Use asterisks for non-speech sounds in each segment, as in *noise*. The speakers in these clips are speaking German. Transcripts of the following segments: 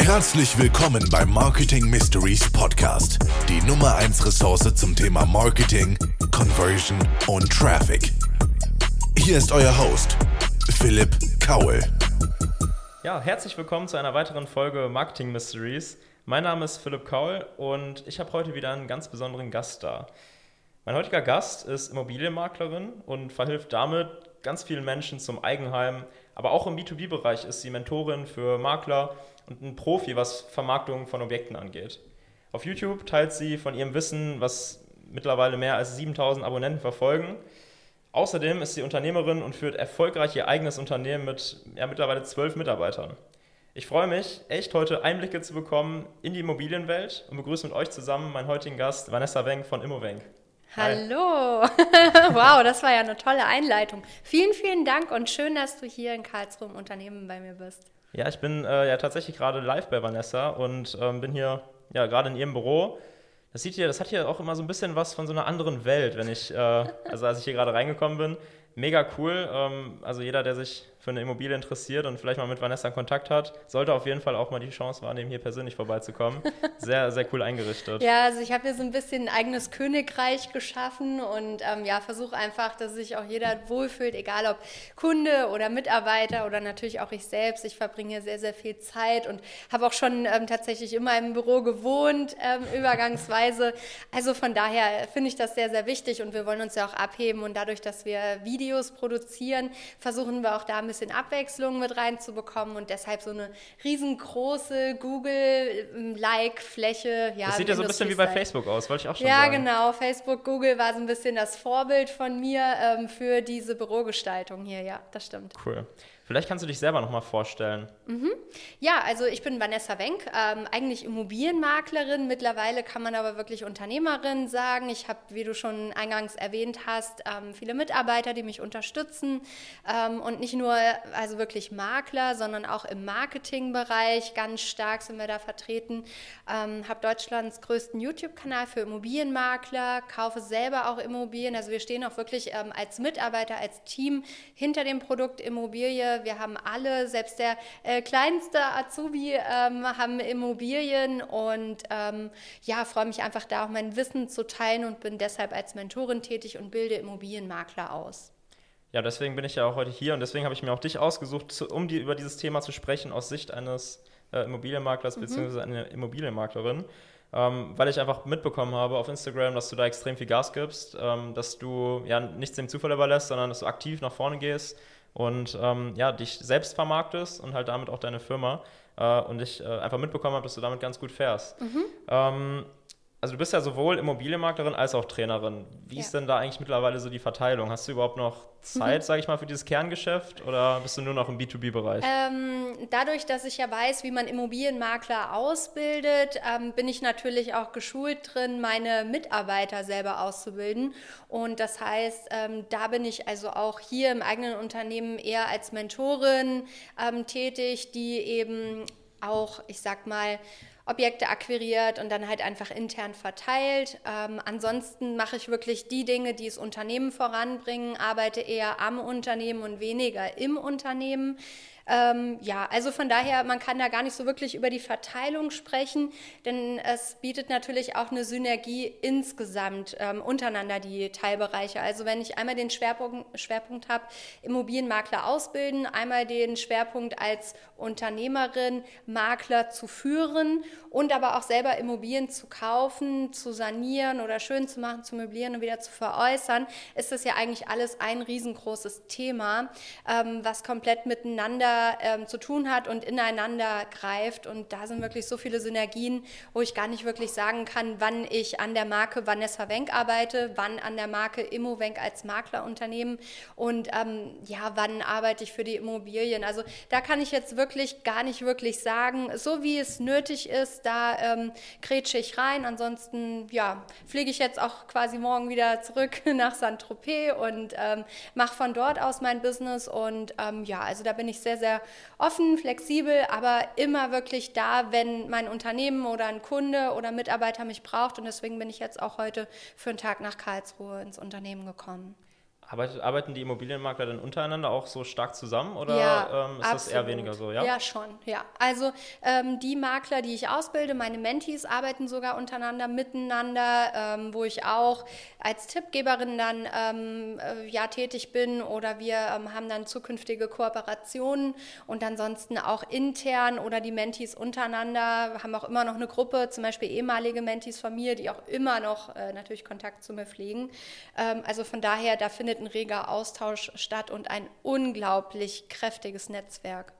Herzlich willkommen beim Marketing Mysteries Podcast, die Nummer 1 Ressource zum Thema Marketing, Conversion und Traffic. Hier ist euer Host, Philipp Kaul. Ja, herzlich willkommen zu einer weiteren Folge Marketing Mysteries. Mein Name ist Philipp Kaul und ich habe heute wieder einen ganz besonderen Gast da. Mein heutiger Gast ist Immobilienmaklerin und verhilft damit ganz vielen Menschen zum Eigenheim, aber auch im B2B-Bereich ist sie Mentorin für Makler und ein Profi, was Vermarktung von Objekten angeht. Auf YouTube teilt sie von ihrem Wissen, was mittlerweile mehr als 7000 Abonnenten verfolgen. Außerdem ist sie Unternehmerin und führt erfolgreich ihr eigenes Unternehmen mit ja, mittlerweile zwölf Mitarbeitern. Ich freue mich, echt heute Einblicke zu bekommen in die Immobilienwelt und begrüße mit euch zusammen meinen heutigen Gast Vanessa Wenk von Immowenk. Hallo! *laughs* wow, das war ja eine tolle Einleitung. Vielen, vielen Dank und schön, dass du hier in Karlsruhe im Unternehmen bei mir bist. Ja, ich bin äh, ja tatsächlich gerade live bei Vanessa und ähm, bin hier ja gerade in ihrem Büro. Das sieht hier, das hat hier auch immer so ein bisschen was von so einer anderen Welt, wenn ich, äh, also als ich hier gerade reingekommen bin. Mega cool. Ähm, also jeder, der sich für eine Immobilie interessiert und vielleicht mal mit Vanessa Kontakt hat, sollte auf jeden Fall auch mal die Chance wahrnehmen, hier persönlich vorbeizukommen. *laughs* Sehr, sehr cool eingerichtet. Ja, also ich habe hier so ein bisschen ein eigenes Königreich geschaffen und ähm, ja, versuche einfach, dass sich auch jeder wohlfühlt, egal ob Kunde oder Mitarbeiter oder natürlich auch ich selbst. Ich verbringe hier sehr, sehr viel Zeit und habe auch schon ähm, tatsächlich immer im Büro gewohnt, ähm, *laughs* übergangsweise. Also von daher finde ich das sehr, sehr wichtig und wir wollen uns ja auch abheben und dadurch, dass wir Videos produzieren, versuchen wir auch da ein bisschen Abwechslung mit reinzubekommen und deshalb so eine riesengroße Google-Like-Fläche. Ja, das sieht ja so ein bisschen wie bei Facebook aus, wollte ich auch schon ja, sagen. Ja, genau. Facebook, Google war so ein bisschen das Vorbild von mir ähm, für diese Bürogestaltung hier. Ja, das stimmt. Cool. Vielleicht kannst du dich selber nochmal vorstellen. Mhm. Ja, also ich bin Vanessa Wenk, ähm, eigentlich Immobilienmaklerin. Mittlerweile kann man aber wirklich Unternehmerin sagen. Ich habe, wie du schon eingangs erwähnt hast, ähm, viele Mitarbeiter, die mich unterstützen. Ähm, und nicht nur also wirklich Makler, sondern auch im Marketingbereich. Ganz stark sind wir da vertreten. Ähm, habe Deutschlands größten YouTube-Kanal für Immobilienmakler, kaufe selber auch Immobilien. Also wir stehen auch wirklich ähm, als Mitarbeiter, als Team hinter dem Produkt Immobilie wir haben alle, selbst der äh, kleinste Azubi ähm, haben Immobilien und ähm, ja, freue mich einfach da auch mein Wissen zu teilen und bin deshalb als Mentorin tätig und bilde Immobilienmakler aus. Ja, deswegen bin ich ja auch heute hier und deswegen habe ich mir auch dich ausgesucht, um die, über dieses Thema zu sprechen aus Sicht eines äh, Immobilienmaklers mhm. bzw. einer Immobilienmaklerin. Ähm, weil ich einfach mitbekommen habe auf Instagram, dass du da extrem viel Gas gibst, ähm, dass du ja nichts dem Zufall überlässt, sondern dass du aktiv nach vorne gehst und ähm, ja, dich selbst vermarktest und halt damit auch deine Firma. Äh, und ich äh, einfach mitbekommen habe, dass du damit ganz gut fährst. Mhm. Ähm, also du bist ja sowohl Immobilienmaklerin als auch Trainerin. Wie ja. ist denn da eigentlich mittlerweile so die Verteilung? Hast du überhaupt noch Zeit, mhm. sage ich mal, für dieses Kerngeschäft oder bist du nur noch im B2B-Bereich? Ähm, dadurch, dass ich ja weiß, wie man Immobilienmakler ausbildet, ähm, bin ich natürlich auch geschult drin, meine Mitarbeiter selber auszubilden. Und das heißt, ähm, da bin ich also auch hier im eigenen Unternehmen eher als Mentorin ähm, tätig, die eben auch, ich sag mal, Objekte akquiriert und dann halt einfach intern verteilt. Ähm, ansonsten mache ich wirklich die Dinge, die das Unternehmen voranbringen, arbeite eher am Unternehmen und weniger im Unternehmen. Ähm, ja, also von daher, man kann da gar nicht so wirklich über die Verteilung sprechen, denn es bietet natürlich auch eine Synergie insgesamt ähm, untereinander, die Teilbereiche. Also wenn ich einmal den Schwerpunkt, Schwerpunkt habe, Immobilienmakler ausbilden, einmal den Schwerpunkt als Unternehmerin, Makler zu führen und aber auch selber Immobilien zu kaufen, zu sanieren oder schön zu machen, zu möblieren und wieder zu veräußern, ist das ja eigentlich alles ein riesengroßes Thema, ähm, was komplett miteinander ähm, zu tun hat und ineinander greift. Und da sind wirklich so viele Synergien, wo ich gar nicht wirklich sagen kann, wann ich an der Marke Vanessa Wenk arbeite, wann an der Marke Immo Wenk als Maklerunternehmen und ähm, ja, wann arbeite ich für die Immobilien. Also da kann ich jetzt wirklich gar nicht wirklich sagen, so wie es nötig ist, da ähm, grätsche ich rein. Ansonsten ja, fliege ich jetzt auch quasi morgen wieder zurück *laughs* nach Saint-Tropez und ähm, mache von dort aus mein Business. Und ähm, ja, also da bin ich sehr, sehr sehr offen, flexibel, aber immer wirklich da, wenn mein Unternehmen oder ein Kunde oder Mitarbeiter mich braucht. Und deswegen bin ich jetzt auch heute für einen Tag nach Karlsruhe ins Unternehmen gekommen. Arbeit, arbeiten die Immobilienmakler dann untereinander auch so stark zusammen oder Ja, ähm, ist das eher weniger so? Ja, Ja, schon, ja. Also ähm, die Makler, die ich ausbilde, meine Mentees arbeiten sogar untereinander, miteinander, ähm, wo ich auch als Tippgeberin dann ähm, äh, ja tätig bin oder wir ähm, haben dann zukünftige Kooperationen und ansonsten auch intern oder die Mentees untereinander haben auch immer noch eine Gruppe, zum Beispiel ehemalige Mentees von mir, die auch immer noch äh, natürlich Kontakt zu mir pflegen. Ähm, also von daher, da findet ein reger Austausch statt und ein unglaublich kräftiges Netzwerk.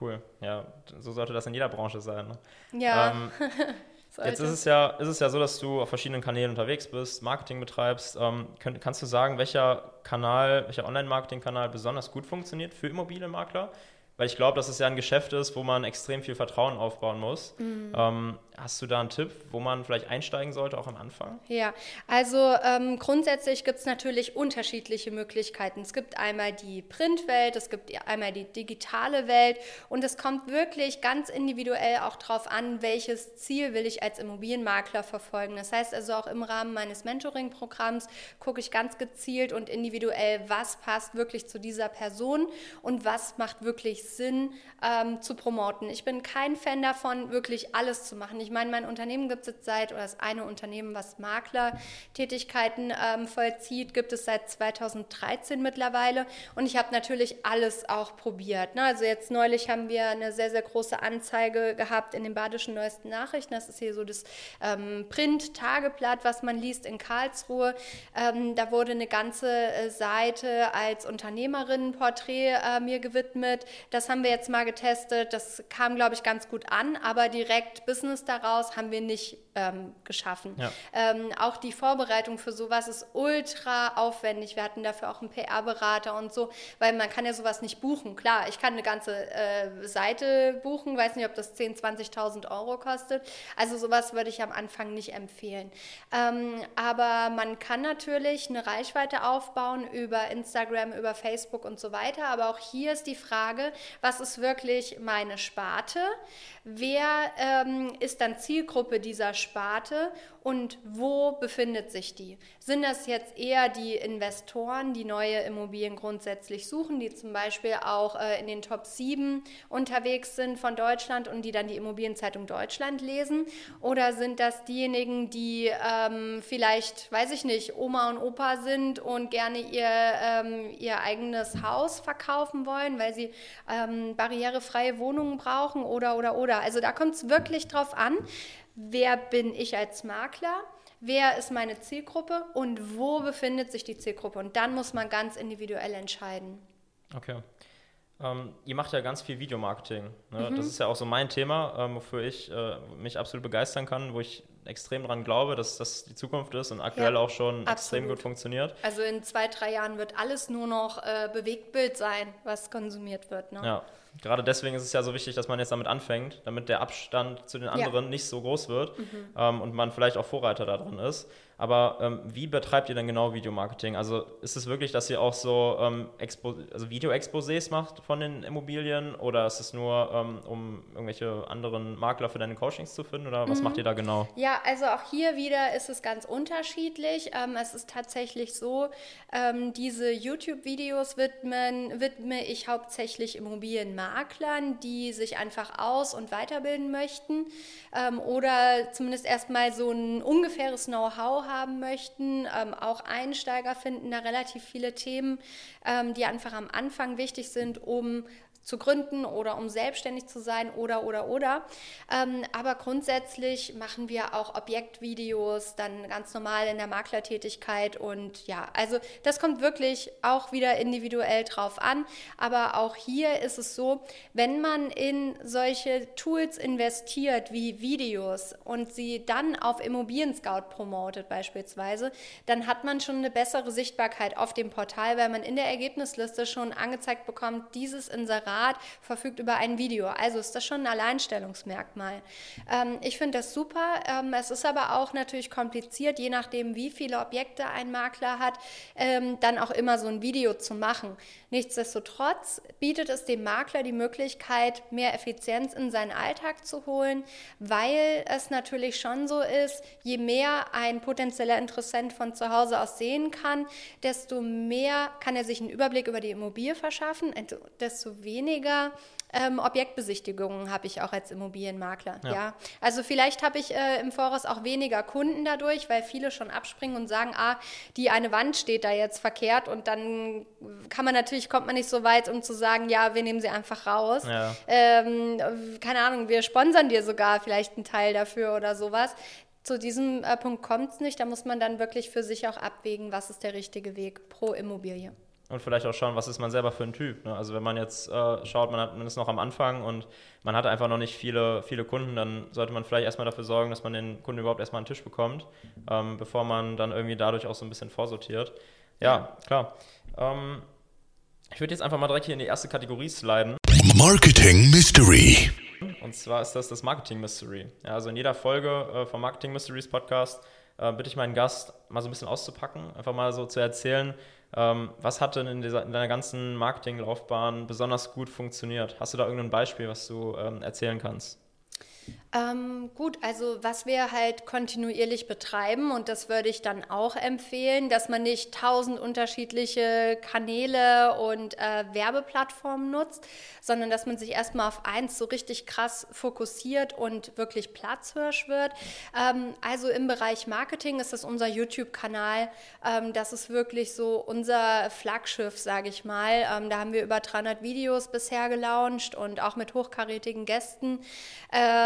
Cool. Ja, so sollte das in jeder Branche sein. Ne? Ja, Ähm. *laughs* Jetzt ist es, ja, ist es ja so, dass du auf verschiedenen Kanälen unterwegs bist, Marketing betreibst. Ähm, könnt, kannst du sagen, welcher Kanal, welcher Online-Marketing-Kanal besonders gut funktioniert für Immobilienmakler? Weil ich glaube, dass es ja ein Geschäft ist, wo man extrem viel Vertrauen aufbauen muss. Mhm. Ähm, hast du da einen Tipp, wo man vielleicht einsteigen sollte, auch am Anfang? Ja, also ähm, grundsätzlich gibt es natürlich unterschiedliche Möglichkeiten. Es gibt einmal die Printwelt, es gibt einmal die digitale Welt und es kommt wirklich ganz individuell auch darauf an, welches Ziel will ich als Immobilienmakler verfolgen. Das heißt also auch im Rahmen meines Mentoring-Programms gucke ich ganz gezielt und individuell, was passt wirklich zu dieser Person und was macht wirklich Sinn ähm, zu promoten. Ich bin kein Fan davon, wirklich alles zu machen. Ich meine, mein Unternehmen gibt es jetzt seit, oder das eine Unternehmen, was Maklertätigkeiten ähm, vollzieht, gibt es seit 2013 mittlerweile. Und ich habe natürlich alles auch probiert. Ne? Also jetzt neulich haben wir eine sehr, sehr große Anzeige gehabt in den Badischen Neuesten Nachrichten. Das ist hier so das ähm, Print-Tageblatt, was man liest in Karlsruhe. Ähm, da wurde eine ganze äh, Seite als Unternehmerinnenporträt äh, mir gewidmet. Das haben wir jetzt mal getestet. Das kam, glaube ich, ganz gut an, aber direkt Business daraus haben wir nicht ähm, geschaffen. Ja. Ähm, auch die Vorbereitung für sowas ist ultra aufwendig. Wir hatten dafür auch einen PR-Berater und so, weil man kann ja sowas nicht buchen. Klar, ich kann eine ganze äh, Seite buchen, weiß nicht, ob das 10.000, 20.000 Euro kostet. Also sowas würde ich am Anfang nicht empfehlen. Ähm, aber man kann natürlich eine Reichweite aufbauen über Instagram, über Facebook und so weiter. Aber auch hier ist die Frage, was ist wirklich meine Sparte? Wer ähm, ist dann Zielgruppe dieser Sparte und wo befindet sich die? Sind das jetzt eher die Investoren, die neue Immobilien grundsätzlich suchen, die zum Beispiel auch äh, in den Top 7 unterwegs sind von Deutschland und die dann die Immobilienzeitung Deutschland lesen? Oder sind das diejenigen, die ähm, vielleicht, weiß ich nicht, Oma und Opa sind und gerne ihr, ähm, ihr eigenes Haus verkaufen wollen, weil sie ähm, barrierefreie Wohnungen brauchen oder, oder, oder? Also da kommt es wirklich drauf an, wer bin ich als Makler? Wer ist meine Zielgruppe und wo befindet sich die Zielgruppe? Und dann muss man ganz individuell entscheiden. Okay. Ähm, ihr macht ja ganz viel Videomarketing. Ne? Mhm. Das ist ja auch so mein Thema, ähm, wofür ich äh, mich absolut begeistern kann, wo ich extrem daran glaube, dass das die Zukunft ist und aktuell Ja, auch schon extrem absolut. gut funktioniert. Also in zwei, drei Jahren wird alles nur noch äh, Bewegtbild sein, was konsumiert wird. Ne? Ja, gerade deswegen ist es ja so wichtig, dass man jetzt damit anfängt, damit der Abstand zu den anderen nicht so groß wird ähm, und man vielleicht auch Vorreiter da drin ist. Aber ähm, wie betreibt ihr denn genau Videomarketing? Also ist es wirklich, dass ihr auch so ähm, also Video-Exposés macht von den Immobilien oder ist es nur, ähm, um irgendwelche anderen Makler für deine Coachings zu finden oder was macht ihr da genau? Ja, also auch hier wieder ist es ganz unterschiedlich. Ähm, es ist tatsächlich so, ähm, diese YouTube-Videos widmen, widme ich hauptsächlich Immobilienmaklern, die sich einfach aus- und weiterbilden möchten ähm, oder zumindest erstmal so ein ungefähres Know-how haben möchten. Ähm, auch Einsteiger finden da relativ viele Themen, ähm, die einfach am Anfang wichtig sind, um zu gründen oder um selbstständig zu sein oder oder oder. Ähm, aber grundsätzlich machen wir auch Objektvideos, dann ganz normal in der Maklertätigkeit und ja, also das kommt wirklich auch wieder individuell drauf an. Aber auch hier ist es so, wenn man in solche Tools investiert wie Videos und sie dann auf Immobilien Scout promotet beispielsweise, dann hat man schon eine bessere Sichtbarkeit auf dem Portal, weil man in der Ergebnisliste schon angezeigt bekommt, dieses Inserat privat, verfügt über ein Video. Also ist das schon ein Alleinstellungsmerkmal. Ähm, ich finde das super. Ähm, es ist aber auch natürlich kompliziert, je nachdem, wie viele Objekte ein Makler hat, ähm, dann auch immer so ein Video zu machen. Nichtsdestotrotz bietet es dem Makler die Möglichkeit, mehr Effizienz in seinen Alltag zu holen, weil es natürlich schon so ist, je mehr ein potenzieller Interessent von zu Hause aus sehen kann, desto mehr kann er sich einen Überblick über die Immobilie verschaffen, desto weniger ähm, Objektbesichtigungen habe ich auch als Immobilienmakler. Ja. ja. Also vielleicht habe ich äh, im Voraus auch weniger Kunden dadurch, weil viele schon abspringen und sagen, ah, die eine Wand steht da jetzt verkehrt und dann kann man natürlich, kommt man nicht so weit, um zu sagen, ja, wir nehmen sie einfach raus. Ja. Ähm, keine Ahnung, wir sponsern dir sogar vielleicht einen Teil dafür oder sowas. Zu diesem äh, Punkt kommt es nicht. Da muss man dann wirklich für sich auch abwägen, was ist der richtige Weg pro Immobilie. Und vielleicht auch schauen, was ist man selber für ein Typ. Ne? Also wenn man jetzt äh, schaut, man, hat, man ist noch am Anfang und man hat einfach noch nicht viele, viele Kunden, dann sollte man vielleicht erstmal dafür sorgen, dass man den Kunden überhaupt erstmal einen Tisch bekommt, ähm, bevor man dann irgendwie dadurch auch so ein bisschen vorsortiert. Ja, klar. Ähm, ich würde jetzt einfach mal direkt hier in die erste Kategorie sliden. Marketing Mystery. Und zwar ist das das Marketing Mystery. Ja, also in jeder Folge äh, vom Marketing Mysteries Podcast äh, bitte ich meinen Gast mal so ein bisschen auszupacken, einfach mal so zu erzählen, ähm, was hat denn in, dieser, in deiner ganzen Marketinglaufbahn besonders gut funktioniert? Hast du da irgendein Beispiel, was du ähm, erzählen kannst? Ähm, gut, also was wir halt kontinuierlich betreiben und das würde ich dann auch empfehlen, dass man nicht tausend unterschiedliche Kanäle und äh, Werbeplattformen nutzt, sondern dass man sich erstmal auf eins so richtig krass fokussiert und wirklich platzhirsch wird. Ähm, also im Bereich Marketing ist das unser YouTube-Kanal. Ähm, das ist wirklich so unser Flaggschiff, sage ich mal. Ähm, da haben wir über 300 Videos bisher gelauncht und auch mit hochkarätigen Gästen.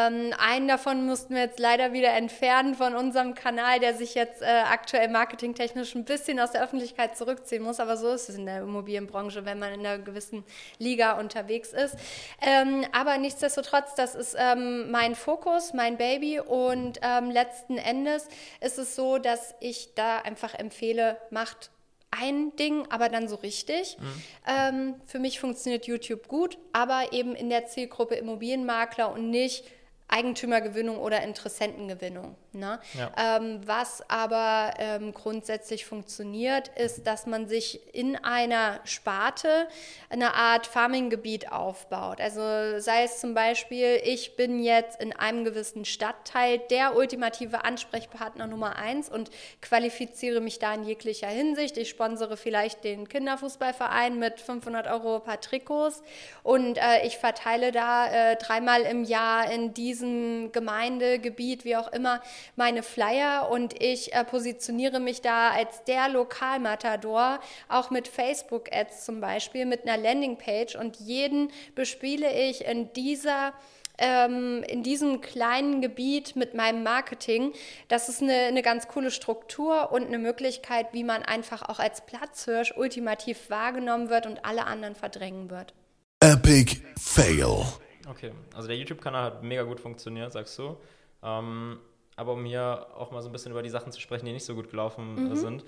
Ähm, einen davon mussten wir jetzt leider wieder entfernen von unserem Kanal, der sich jetzt äh, aktuell marketingtechnisch ein bisschen aus der Öffentlichkeit zurückziehen muss. Aber so ist es in der Immobilienbranche, wenn man in einer gewissen Liga unterwegs ist. Ähm, aber nichtsdestotrotz, das ist ähm, mein Fokus, mein Baby. Und ähm, letzten Endes ist es so, dass ich da einfach empfehle, macht ein Ding, aber dann so richtig. Mhm. Ähm, für mich funktioniert YouTube gut, aber eben in der Zielgruppe Immobilienmakler und nicht Eigentümergewinnung oder Interessentengewinnung. Ne? Ja. Ähm, was aber ähm, grundsätzlich funktioniert, ist, dass man sich in einer Sparte eine Art Farming-Gebiet aufbaut. Also sei es zum Beispiel, ich bin jetzt in einem gewissen Stadtteil der ultimative Ansprechpartner Nummer eins und qualifiziere mich da in jeglicher Hinsicht. Ich sponsere vielleicht den Kinderfußballverein mit 500 Euro paar Trikots und äh, ich verteile da äh, dreimal im Jahr in diese diesem Gemeindegebiet, wie auch immer, meine Flyer und ich äh, positioniere mich da als der Lokalmatador, auch mit Facebook-Ads zum Beispiel, mit einer Landingpage und jeden bespiele ich in dieser ähm, in diesem kleinen Gebiet mit meinem Marketing. Das ist eine, eine ganz coole Struktur und eine Möglichkeit, wie man einfach auch als Platzhirsch ultimativ wahrgenommen wird und alle anderen verdrängen wird. Epic Fail. Okay, also der YouTube-Kanal hat mega gut funktioniert, sagst du. Ähm, aber um hier auch mal so ein bisschen über die Sachen zu sprechen, die nicht so gut gelaufen mhm. sind,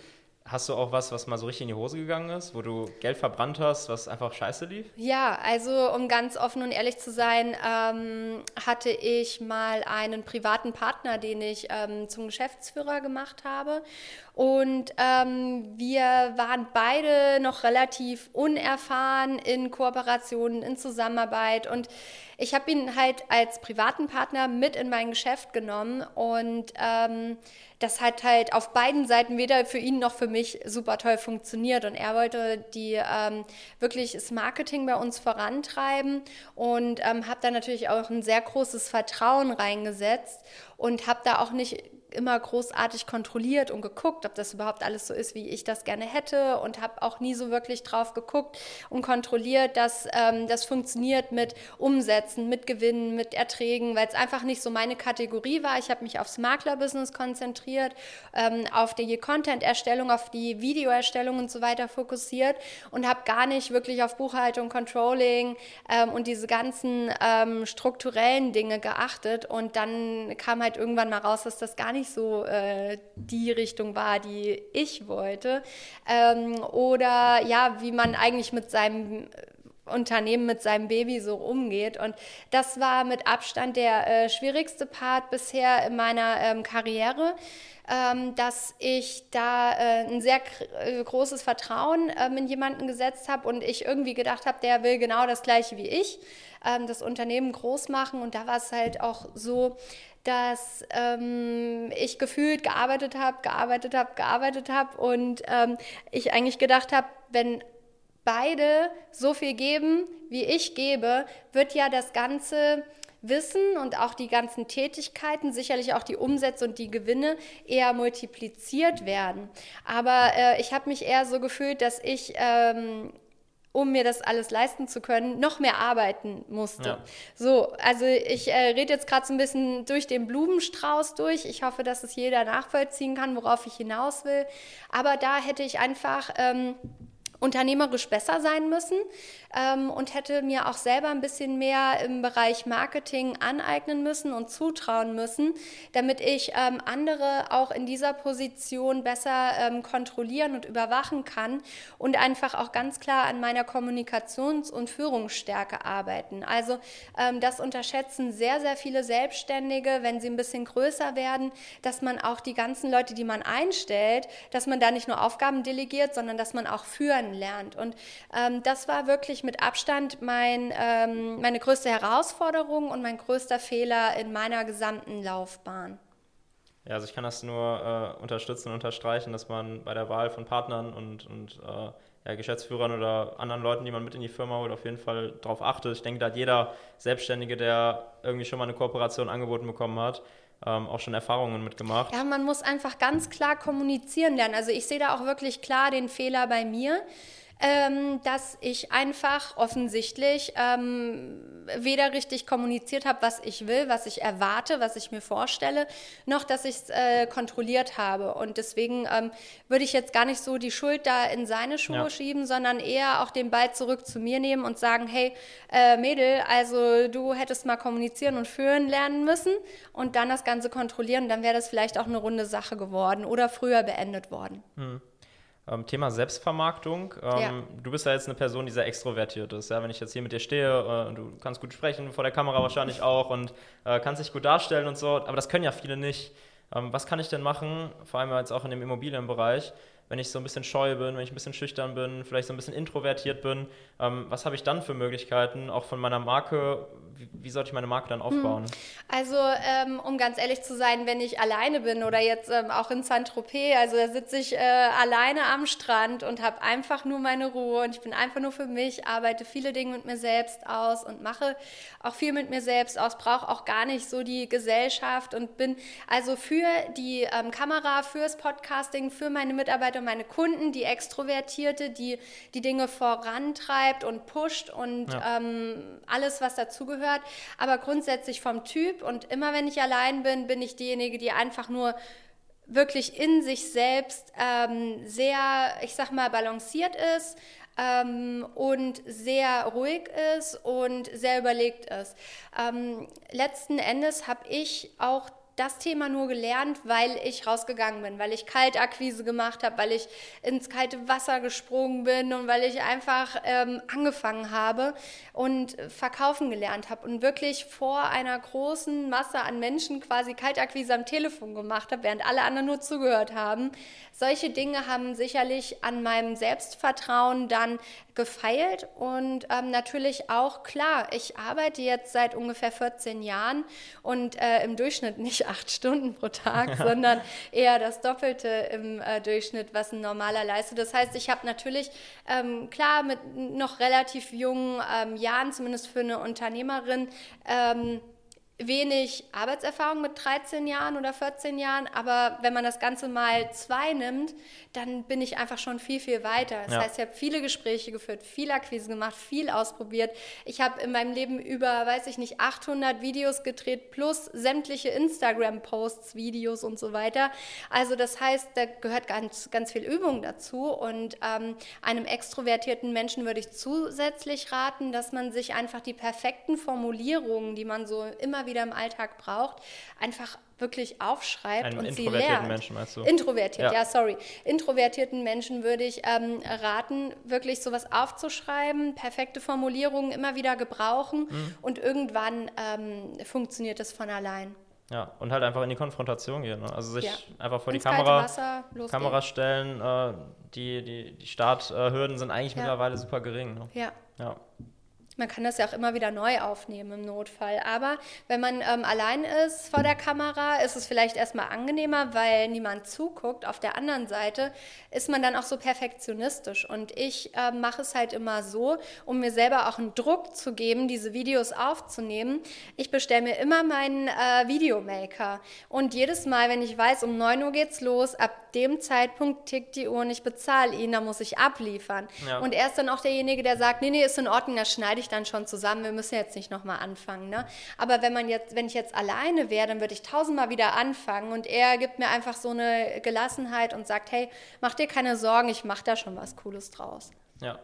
Hast du auch was, was mal so richtig in die Hose gegangen ist, wo du Geld verbrannt hast, was einfach scheiße lief? Ja, also um ganz offen und ehrlich zu sein, ähm, hatte ich mal einen privaten Partner, den ich ähm, zum Geschäftsführer gemacht habe. Und ähm, wir waren beide noch relativ unerfahren in Kooperationen, in Zusammenarbeit. Und ich habe ihn halt als privaten Partner mit in mein Geschäft genommen und ähm, das hat halt auf beiden Seiten weder für ihn noch für mich super toll funktioniert. Und er wollte die ähm, wirklich das Marketing bei uns vorantreiben und ähm, habe da natürlich auch ein sehr großes Vertrauen reingesetzt und habe da auch nicht immer großartig kontrolliert und geguckt, ob das überhaupt alles so ist, wie ich das gerne hätte und habe auch nie so wirklich drauf geguckt und kontrolliert, dass ähm, das funktioniert mit Umsätzen, mit Gewinnen, mit Erträgen, weil es einfach nicht so meine Kategorie war. Ich habe mich aufs Maklerbusiness konzentriert, ähm, auf die Content-Erstellung, auf die Videoerstellung und so weiter fokussiert und habe gar nicht wirklich auf Buchhaltung, Controlling ähm, und diese ganzen ähm, strukturellen Dinge geachtet und dann kam halt irgendwann mal raus, dass das gar nicht nicht so äh, die Richtung war, die ich wollte. Ähm, oder ja, wie man eigentlich mit seinem Unternehmen mit seinem Baby so umgeht. Und das war mit Abstand der äh, schwierigste Part bisher in meiner ähm, Karriere, dass ich da äh, ein sehr äh, großes Vertrauen ähm, in jemanden gesetzt habe und ich irgendwie gedacht habe, der will genau das gleiche wie ich, ähm, das Unternehmen groß machen. Und da war es halt auch so, dass ähm, ich gefühlt gearbeitet habe, gearbeitet habe, gearbeitet habe und ähm, ich eigentlich gedacht habe, wenn beide so viel geben, wie ich gebe, wird ja das ganze Wissen und auch die ganzen Tätigkeiten, sicherlich auch die Umsätze und die Gewinne eher multipliziert werden. Aber äh, ich habe mich eher so gefühlt, dass ich ähm, um mir das alles leisten zu können, noch mehr arbeiten musste. Ja. So, also ich äh, rede jetzt gerade so ein bisschen durch den Blumenstrauß durch. Ich hoffe, dass es jeder nachvollziehen kann, worauf ich hinaus will. Aber da hätte ich einfach ähm, unternehmerisch besser sein müssen ähm, und hätte mir auch selber ein bisschen mehr im Bereich Marketing aneignen müssen und zutrauen müssen, damit ich ähm, andere auch in dieser Position besser ähm, kontrollieren und überwachen kann und einfach auch ganz klar an meiner Kommunikations- und Führungsstärke arbeiten. Also ähm, das unterschätzen sehr, sehr viele Selbstständige, wenn sie ein bisschen größer werden, dass man auch die ganzen Leute, die man einstellt, dass man da nicht nur Aufgaben delegiert, sondern dass man auch führen lernt. Und ähm, das war wirklich wirklich mit Abstand mein, ähm, meine größte Herausforderung und mein größter Fehler in meiner gesamten Laufbahn. Ja, also ich kann das nur äh, unterstützen und unterstreichen, dass man bei der Wahl von Partnern und, und äh, ja, Geschäftsführern oder anderen Leuten, die man mit in die Firma holt, auf jeden Fall darauf achtet. Ich denke, da hat jeder Selbstständige, der irgendwie schon mal eine Kooperation angeboten bekommen hat, ähm, auch schon Erfahrungen mitgemacht. Ja, man muss einfach ganz klar kommunizieren lernen. Also ich sehe da auch wirklich klar den Fehler bei mir ähm, dass ich einfach offensichtlich ähm, weder richtig kommuniziert habe, was ich will, was ich erwarte, was ich mir vorstelle, noch dass ich es äh, kontrolliert habe. Und deswegen ähm, würde ich jetzt gar nicht so die Schuld da in seine Schuhe ja. schieben, sondern eher auch den Ball zurück zu mir nehmen und sagen, hey äh, Mädel, also du hättest mal kommunizieren und führen lernen müssen und dann das Ganze kontrollieren, dann wäre das vielleicht auch eine runde Sache geworden oder früher beendet worden. Hm. Ähm, Thema Selbstvermarktung. Ähm, ja. Du bist ja jetzt eine Person, die sehr extrovertiert ist. Ja? Wenn ich jetzt hier mit dir stehe, äh, du kannst gut sprechen, vor der Kamera wahrscheinlich auch und äh, kannst dich gut darstellen und so, aber das können ja viele nicht. Ähm, was kann ich denn machen, vor allem jetzt auch in dem Immobilienbereich, wenn ich so ein bisschen scheu bin, wenn ich ein bisschen schüchtern bin, vielleicht so ein bisschen introvertiert bin, ähm, was habe ich dann für Möglichkeiten, auch von meiner Marke, wie, wie sollte ich meine Marke dann aufbauen? Hm. Also, ähm, um ganz ehrlich zu sein, wenn ich alleine bin oder jetzt ähm, auch in Saint-Tropez, also da sitze ich äh, alleine am Strand und habe einfach nur meine Ruhe und ich bin einfach nur für mich, arbeite viele Dinge mit mir selbst aus und mache auch viel mit mir selbst aus, brauche auch gar nicht so die Gesellschaft und bin also für die ähm, Kamera, fürs Podcasting, für meine Mitarbeiter und meine Kunden, die Extrovertierte, die die Dinge vorantreibt und pusht und ja. ähm, alles, was dazugehört. Aber grundsätzlich vom Typ und immer wenn ich allein bin, bin ich diejenige, die einfach nur wirklich in sich selbst ähm, sehr, ich sag mal, balanciert ist, ähm, und sehr ruhig ist und sehr überlegt ist. Ähm, letzten Endes habe ich auch das Thema nur gelernt, weil ich rausgegangen bin, weil ich Kaltakquise gemacht habe, weil ich ins kalte Wasser gesprungen bin und weil ich einfach ähm, angefangen habe und verkaufen gelernt habe und wirklich vor einer großen Masse an Menschen quasi Kaltakquise am Telefon gemacht habe, während alle anderen nur zugehört haben. Solche Dinge haben sicherlich an meinem Selbstvertrauen dann gefeilt und ähm, natürlich auch klar, ich arbeite jetzt seit ungefähr 14 Jahren und äh, im Durchschnitt nicht acht Stunden pro Tag, *laughs* sondern eher das Doppelte im äh, Durchschnitt, was ein normaler leistet. Das heißt, ich habe natürlich ähm, klar mit noch relativ jungen ähm, Jahren, zumindest für eine Unternehmerin, ähm, wenig Arbeitserfahrung mit 13 Jahren oder 14 Jahren, aber wenn man das Ganze mal zwei nimmt, dann bin ich einfach schon viel, viel weiter. Das ja. heißt, ich habe viele Gespräche geführt, viel Akquise gemacht, viel ausprobiert. Ich habe in meinem Leben über, weiß ich nicht, 800 Videos gedreht plus sämtliche Instagram-Posts, Videos und so weiter. Also das heißt, da gehört ganz, ganz viel Übung dazu und ähm, einem extrovertierten Menschen würde ich zusätzlich raten, dass man sich einfach die perfekten Formulierungen, die man so immer wieder wieder im Alltag braucht, einfach wirklich aufschreibt Einem und sie introvertierten lernt. Menschen, meinst du? Introvertiert, Ja. ja. sorry. Introvertierten Menschen würde ich ähm, raten, wirklich sowas aufzuschreiben, perfekte Formulierungen immer wieder gebrauchen Mhm. und irgendwann ähm, funktioniert es von allein. Ja, und halt einfach in die Konfrontation gehen. Ne? Also sich Ja. einfach vor die Ins kalte Kamera, Wasser, Kamera stellen. Äh, die, die, die Starthürden sind eigentlich Ja. mittlerweile super gering. Ne? Ja. Ja. Man kann das ja auch immer wieder neu aufnehmen im Notfall. Aber wenn man ähm, allein ist vor der Kamera, ist es vielleicht erstmal angenehmer, weil niemand zuguckt. Auf der anderen Seite ist man dann auch so perfektionistisch. Und ich ähm, mache es halt immer so, um mir selber auch einen Druck zu geben, diese Videos aufzunehmen. Ich bestelle mir immer meinen äh, Videomaker. Und jedes Mal, wenn ich weiß, um 9 Uhr geht's los, ab dem Zeitpunkt tickt die Uhr und ich bezahle ihn, dann muss ich abliefern. Ja. Und er ist dann auch derjenige, der sagt, nee, nee, ist in Ordnung, das schneide ich dann schon zusammen, wir müssen jetzt nicht nochmal anfangen. Ne? Aber wenn man jetzt, wenn ich jetzt alleine wäre, dann würde ich tausendmal wieder anfangen und er gibt mir einfach so eine Gelassenheit und sagt, hey, mach dir keine Sorgen, ich mache da schon was Cooles draus. Ja.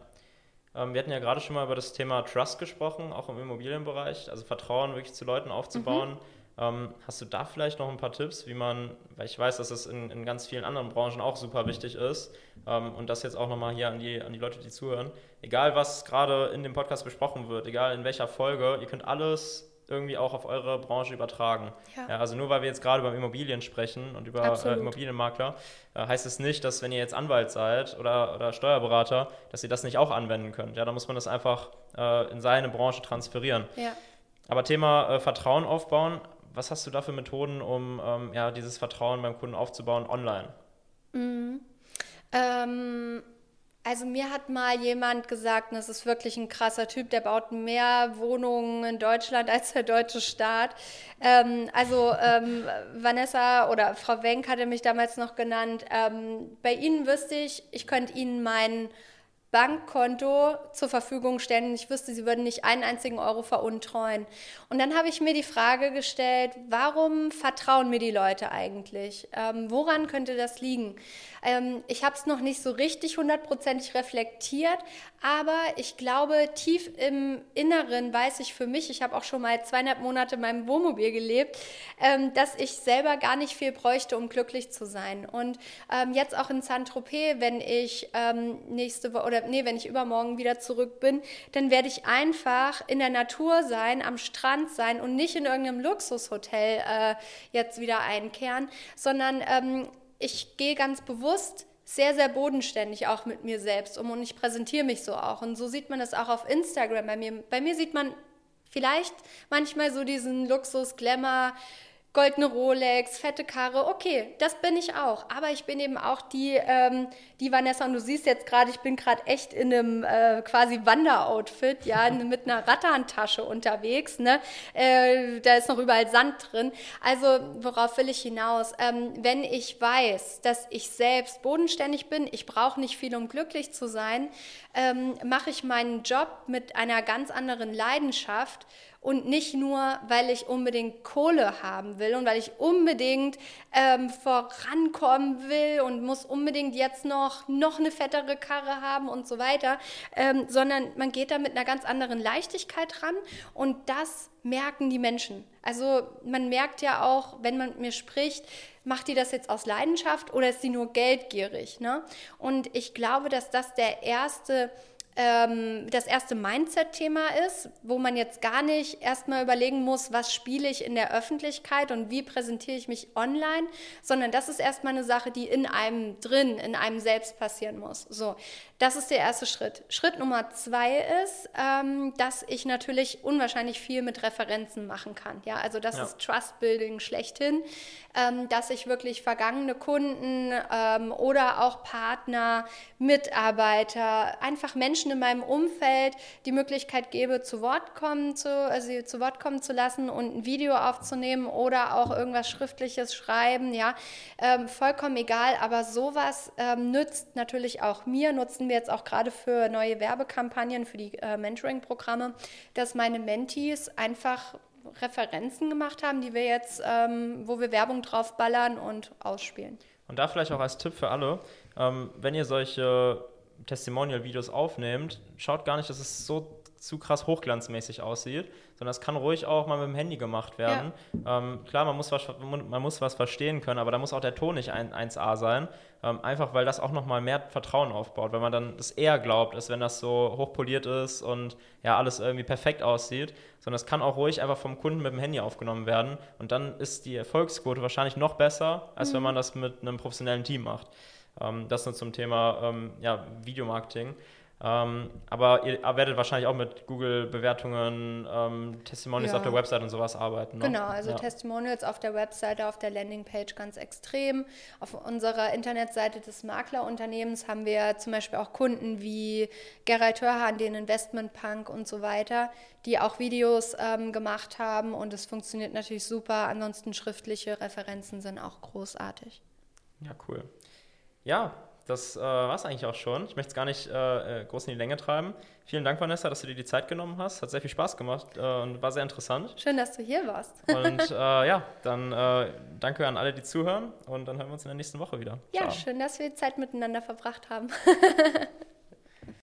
Ähm, wir hatten ja gerade schon mal über das Thema Trust gesprochen, auch im Immobilienbereich, also Vertrauen wirklich zu Leuten aufzubauen. Ähm, hast du da vielleicht noch ein paar Tipps, wie man, weil ich weiß, dass es in, in ganz vielen anderen Branchen auch super wichtig ist ähm, und das jetzt auch nochmal hier an die, an die Leute, die zuhören. Egal, was gerade in dem Podcast besprochen wird, egal in welcher Folge, ihr könnt alles irgendwie auch auf eure Branche übertragen. Ja. also nur weil wir jetzt gerade über Immobilien sprechen und über äh. Immobilienmakler, äh, heißt es nicht, dass wenn ihr jetzt Anwalt seid oder, oder Steuerberater, dass ihr das nicht auch anwenden könnt. Ja, da muss man das einfach äh, in seine Branche transferieren. Ja. Aber Thema äh, Vertrauen aufbauen, was hast du da für Methoden, um ähm, ja, dieses Vertrauen beim Kunden aufzubauen online? Ähm, also mir hat mal jemand gesagt, das ist wirklich ein krasser Typ, der baut mehr Wohnungen in Deutschland *laughs* als der deutsche Staat. Ähm, also ähm, Vanessa oder Frau Wenk hatte mich damals noch genannt. Ähm, bei Ihnen wüsste ich, ich könnte Ihnen mein Bankkonto zur Verfügung stellen ich wüsste, sie würden nicht einen einzigen Euro veruntreuen. Und dann habe ich mir die Frage gestellt, warum vertrauen mir die Leute eigentlich? Ähm, woran könnte das liegen? Ähm, ich habe es noch nicht so richtig hundertprozentig reflektiert, aber ich glaube, tief im Inneren weiß ich für mich, ich habe auch schon mal zweieinhalb Monate in meinem Wohnmobil gelebt, ähm, dass ich selber gar nicht viel bräuchte, um glücklich zu sein. Und ähm, jetzt auch in Saint-Tropez, wenn ich ähm, nächste Woche oder nee, wenn ich übermorgen wieder zurück bin, dann werde ich einfach in der Natur sein, am Strand sein und nicht in irgendeinem Luxushotel äh, jetzt wieder einkehren, sondern ähm, ich gehe ganz bewusst sehr, sehr bodenständig auch mit mir selbst um und ich präsentiere mich so auch. Und so sieht man das auch auf Instagram bei mir. Bei mir sieht man vielleicht manchmal so diesen Luxus, Glamour, goldene Rolex, fette Karre, okay, das bin ich auch. Aber ich bin eben auch die, ähm, die Vanessa, und du siehst jetzt gerade, ich bin gerade echt in einem äh, quasi Wanderoutfit, ja, *laughs* mit einer Rattantasche unterwegs, ne? Äh, da ist noch überall Sand drin. Also, worauf will ich hinaus? Ähm, wenn ich weiß, dass ich selbst bodenständig bin, ich brauche nicht viel, um glücklich zu sein, ähm, mache ich meinen Job mit einer ganz anderen Leidenschaft und nicht nur, weil ich unbedingt Kohle haben will und weil ich unbedingt ähm, vorankommen will und muss unbedingt jetzt noch, noch eine fettere Karre haben und so weiter, ähm, sondern man geht da mit einer ganz anderen Leichtigkeit ran und das merken die Menschen. Also man merkt ja auch, wenn man mit mir spricht, macht die das jetzt aus Leidenschaft oder ist sie nur geldgierig? Ne? Und ich glaube, dass das der erste ähm, das erste Mindset-Thema ist, wo man jetzt gar nicht erstmal überlegen muss, was spiele ich in der Öffentlichkeit und wie präsentiere ich mich online, sondern das ist erstmal eine Sache, die in einem drin, in einem selbst passieren muss. So, das ist der erste Schritt. Schritt Nummer zwei ist, ähm, dass ich natürlich unwahrscheinlich viel mit Referenzen machen kann. Ja, also das Ja. ist Trust-Building schlechthin, ähm, dass ich wirklich vergangene Kunden ähm, oder auch Partner, Mitarbeiter, einfach Menschen in meinem Umfeld die Möglichkeit gebe, zu Wort kommen zu, also zu Wort kommen zu lassen und ein Video aufzunehmen oder auch irgendwas Schriftliches schreiben, ja, ähm, vollkommen egal, aber sowas ähm, nützt natürlich auch mir, nutzen wir jetzt auch gerade für neue Werbekampagnen, für die äh, Mentoring-Programme, dass meine Mentees einfach Referenzen gemacht haben, die wir jetzt, ähm, wo wir Werbung drauf ballern und ausspielen. Und da vielleicht auch als Tipp für alle, ähm, wenn ihr solche Testimonial-Videos aufnehmt, schaut gar nicht, dass es so zu krass hochglanzmäßig aussieht, sondern es kann ruhig auch mal mit dem Handy gemacht werden. Ja. Ähm, klar, man muss, was, man muss was verstehen können, aber da muss auch der Ton nicht ein, 1A sein, ähm, einfach weil das auch nochmal mehr Vertrauen aufbaut, wenn man dann das eher glaubt, als wenn das so hochpoliert ist und ja, alles irgendwie perfekt aussieht, sondern es kann auch ruhig einfach vom Kunden mit dem Handy aufgenommen werden und dann ist die Erfolgsquote wahrscheinlich noch besser, als mhm. wenn man das mit einem professionellen Team macht. Ähm, das nur zum Thema ähm, ja, Videomarketing. Ähm, aber ihr werdet wahrscheinlich auch mit Google-Bewertungen, ähm, Testimonials ja. auf der Website und sowas arbeiten. Ne? Genau, also ja. Testimonials auf der Website, auf der Landingpage ganz extrem. Auf unserer Internetseite des Maklerunternehmens haben wir zum Beispiel auch Kunden wie Gerald Hörhan, den Investment Punk und so weiter, die auch Videos ähm, gemacht haben und es funktioniert natürlich super. Ansonsten schriftliche Referenzen sind auch großartig. Ja, cool. Ja, das äh, war es eigentlich auch schon. Ich möchte es gar nicht äh, äh, groß in die Länge treiben. Vielen Dank, Vanessa, dass du dir die Zeit genommen hast. Hat sehr viel Spaß gemacht äh, und war sehr interessant. Schön, dass du hier warst. *laughs* und äh, ja, dann äh, danke an alle, die zuhören und dann hören wir uns in der nächsten Woche wieder. Ja, Ciao. schön, dass wir Zeit miteinander verbracht haben. *laughs*